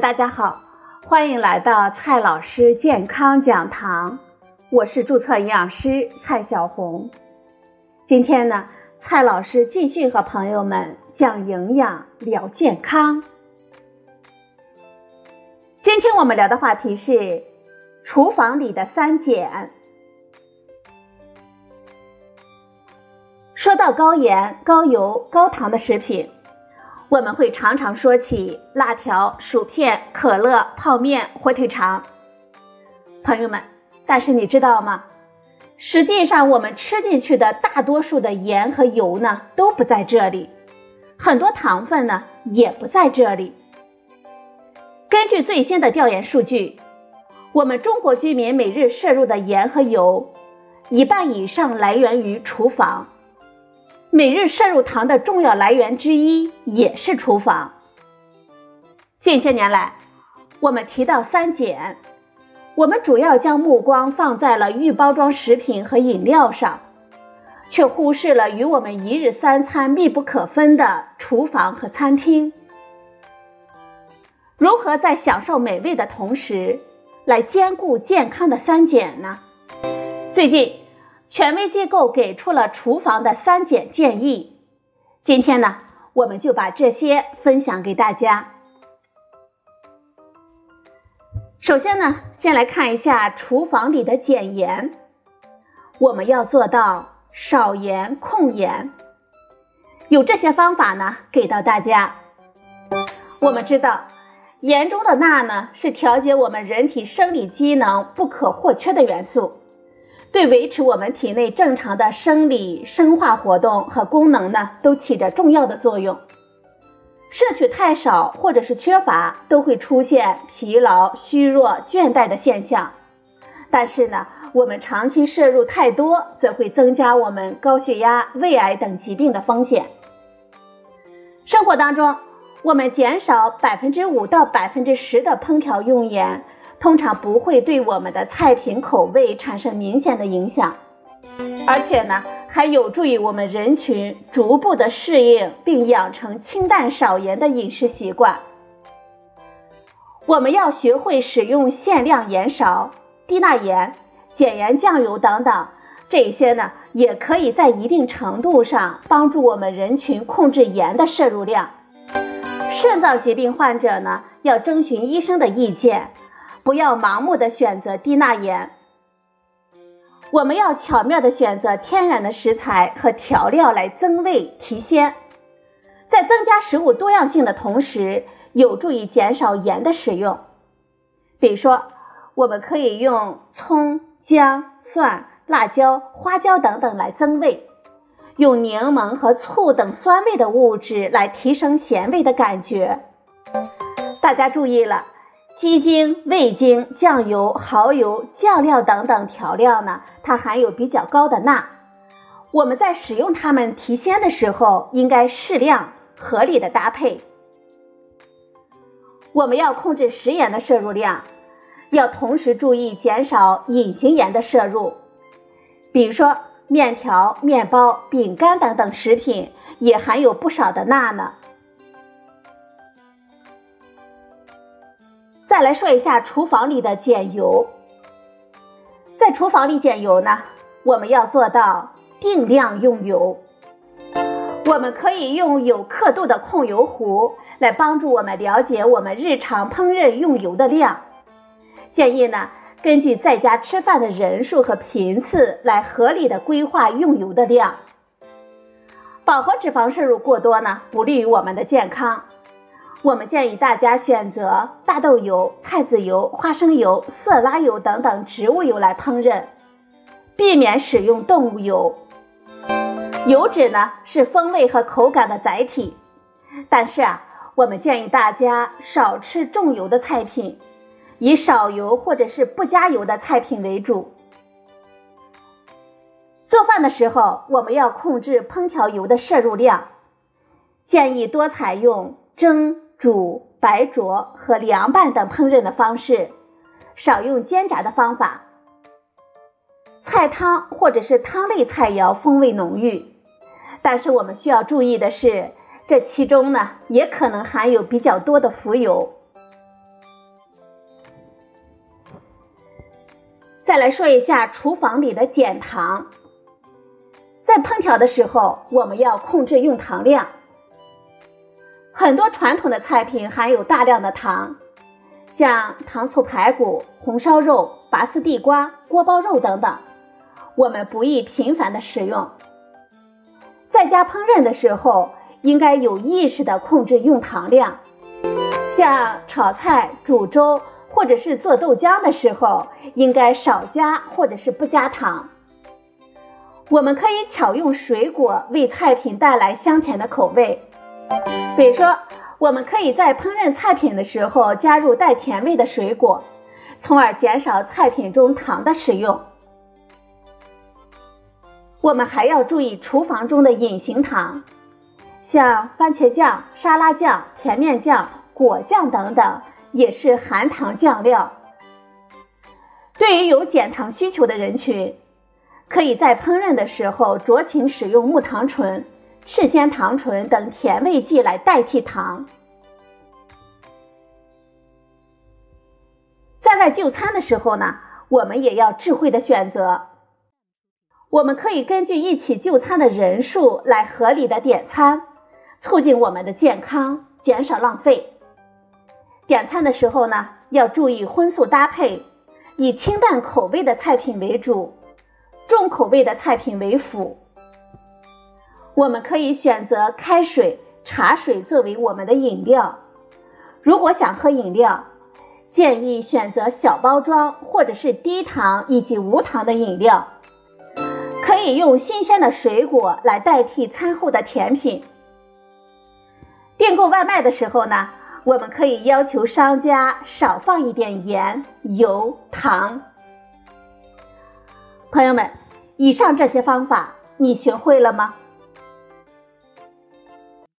大家好，欢迎来到蔡老师健康讲堂，我是注册营养师蔡小红。今天呢，蔡老师继续和朋友们讲营养、聊健康。今天我们聊的话题是厨房里的三减。说到高盐、高油、高糖的食品。我们会常常说起辣条、薯片、可乐、泡面、火腿肠，朋友们，但是你知道吗？实际上，我们吃进去的大多数的盐和油呢，都不在这里，很多糖分呢也不在这里。根据最新的调研数据，我们中国居民每日摄入的盐和油，一半以上来源于厨房。每日摄入糖的重要来源之一也是厨房。近些年来，我们提到三减，我们主要将目光放在了预包装食品和饮料上，却忽视了与我们一日三餐密不可分的厨房和餐厅。如何在享受美味的同时，来兼顾健康的三减呢？最近。权威机构给出了厨房的三减建议，今天呢，我们就把这些分享给大家。首先呢，先来看一下厨房里的减盐，我们要做到少盐控盐，有这些方法呢，给到大家。我们知道，盐中的钠呢，是调节我们人体生理机能不可或缺的元素。对维持我们体内正常的生理生化活动和功能呢，都起着重要的作用。摄取太少或者是缺乏，都会出现疲劳、虚弱、倦怠的现象。但是呢，我们长期摄入太多，则会增加我们高血压、胃癌等疾病的风险。生活当中，我们减少百分之五到百分之十的烹调用盐。通常不会对我们的菜品口味产生明显的影响，而且呢，还有助于我们人群逐步的适应并养成清淡少盐的饮食习惯。我们要学会使用限量盐勺、低钠盐、减盐酱油等等，这些呢，也可以在一定程度上帮助我们人群控制盐的摄入量。肾脏疾病患者呢，要征询医生的意见。不要盲目的选择低钠盐，我们要巧妙的选择天然的食材和调料来增味提鲜，在增加食物多样性的同时，有助于减少盐的使用。比如说，我们可以用葱、姜、蒜、辣椒、花椒等等来增味，用柠檬和醋等酸味的物质来提升咸味的感觉。大家注意了。鸡精、味精、酱油、蚝油、酱料等等调料呢，它含有比较高的钠。我们在使用它们提鲜的时候，应该适量、合理的搭配。我们要控制食盐的摄入量，要同时注意减少隐形盐的摄入。比如说，面条、面包、饼干等等食品也含有不少的钠呢。再来说一下厨房里的减油。在厨房里减油呢，我们要做到定量用油。我们可以用有刻度的控油壶来帮助我们了解我们日常烹饪用油的量。建议呢，根据在家吃饭的人数和频次来合理的规划用油的量。饱和脂肪摄入过多呢，不利于我们的健康。我们建议大家选择大豆油、菜籽油、花生油、色拉油等等植物油来烹饪，避免使用动物油。油脂呢是风味和口感的载体，但是啊，我们建议大家少吃重油的菜品，以少油或者是不加油的菜品为主。做饭的时候，我们要控制烹调油的摄入量，建议多采用蒸。煮白灼和凉拌等烹饪的方式少用煎炸的方法。菜汤或者是汤类菜肴风味浓郁但是我们需要注意的是这其中呢也可能含有比较多的浮油。再来说一下厨房里的减糖。在烹调的时候我们要控制用糖量很多传统的菜品含有大量的糖，像糖醋排骨、红烧肉、拔丝地瓜、锅包肉等等，我们不宜频繁的食用。在家烹饪的时候，应该有意识的控制用糖量，像炒菜、煮粥或者是做豆浆的时候，应该少加或者是不加糖。我们可以巧用水果为菜品带来香甜的口味，比如说，我们可以在烹饪菜品的时候加入带甜味的水果，从而减少菜品中糖的使用。我们还要注意厨房中的隐形糖，像番茄酱、沙拉酱、甜面酱、果酱等等，也是含糖酱料。对于有减糖需求的人群。可以在烹饪的时候酌情使用木糖醇、赤藓糖醇等甜味剂来代替糖。在外就餐的时候呢，我们也要智慧的选择。我们可以根据一起就餐的人数来合理的点餐，促进我们的健康，减少浪费。点餐的时候呢，要注意荤素搭配，以清淡口味的菜品为主。重口味的菜品为辅，我们可以选择开水、茶水作为我们的饮料。如果想喝饮料，建议选择小包装或者是低糖以及无糖的饮料。可以用新鲜的水果来代替餐后的甜品。订购外卖的时候呢，我们可以要求商家少放一点盐、油、糖。朋友们，以上这些方法你学会了吗？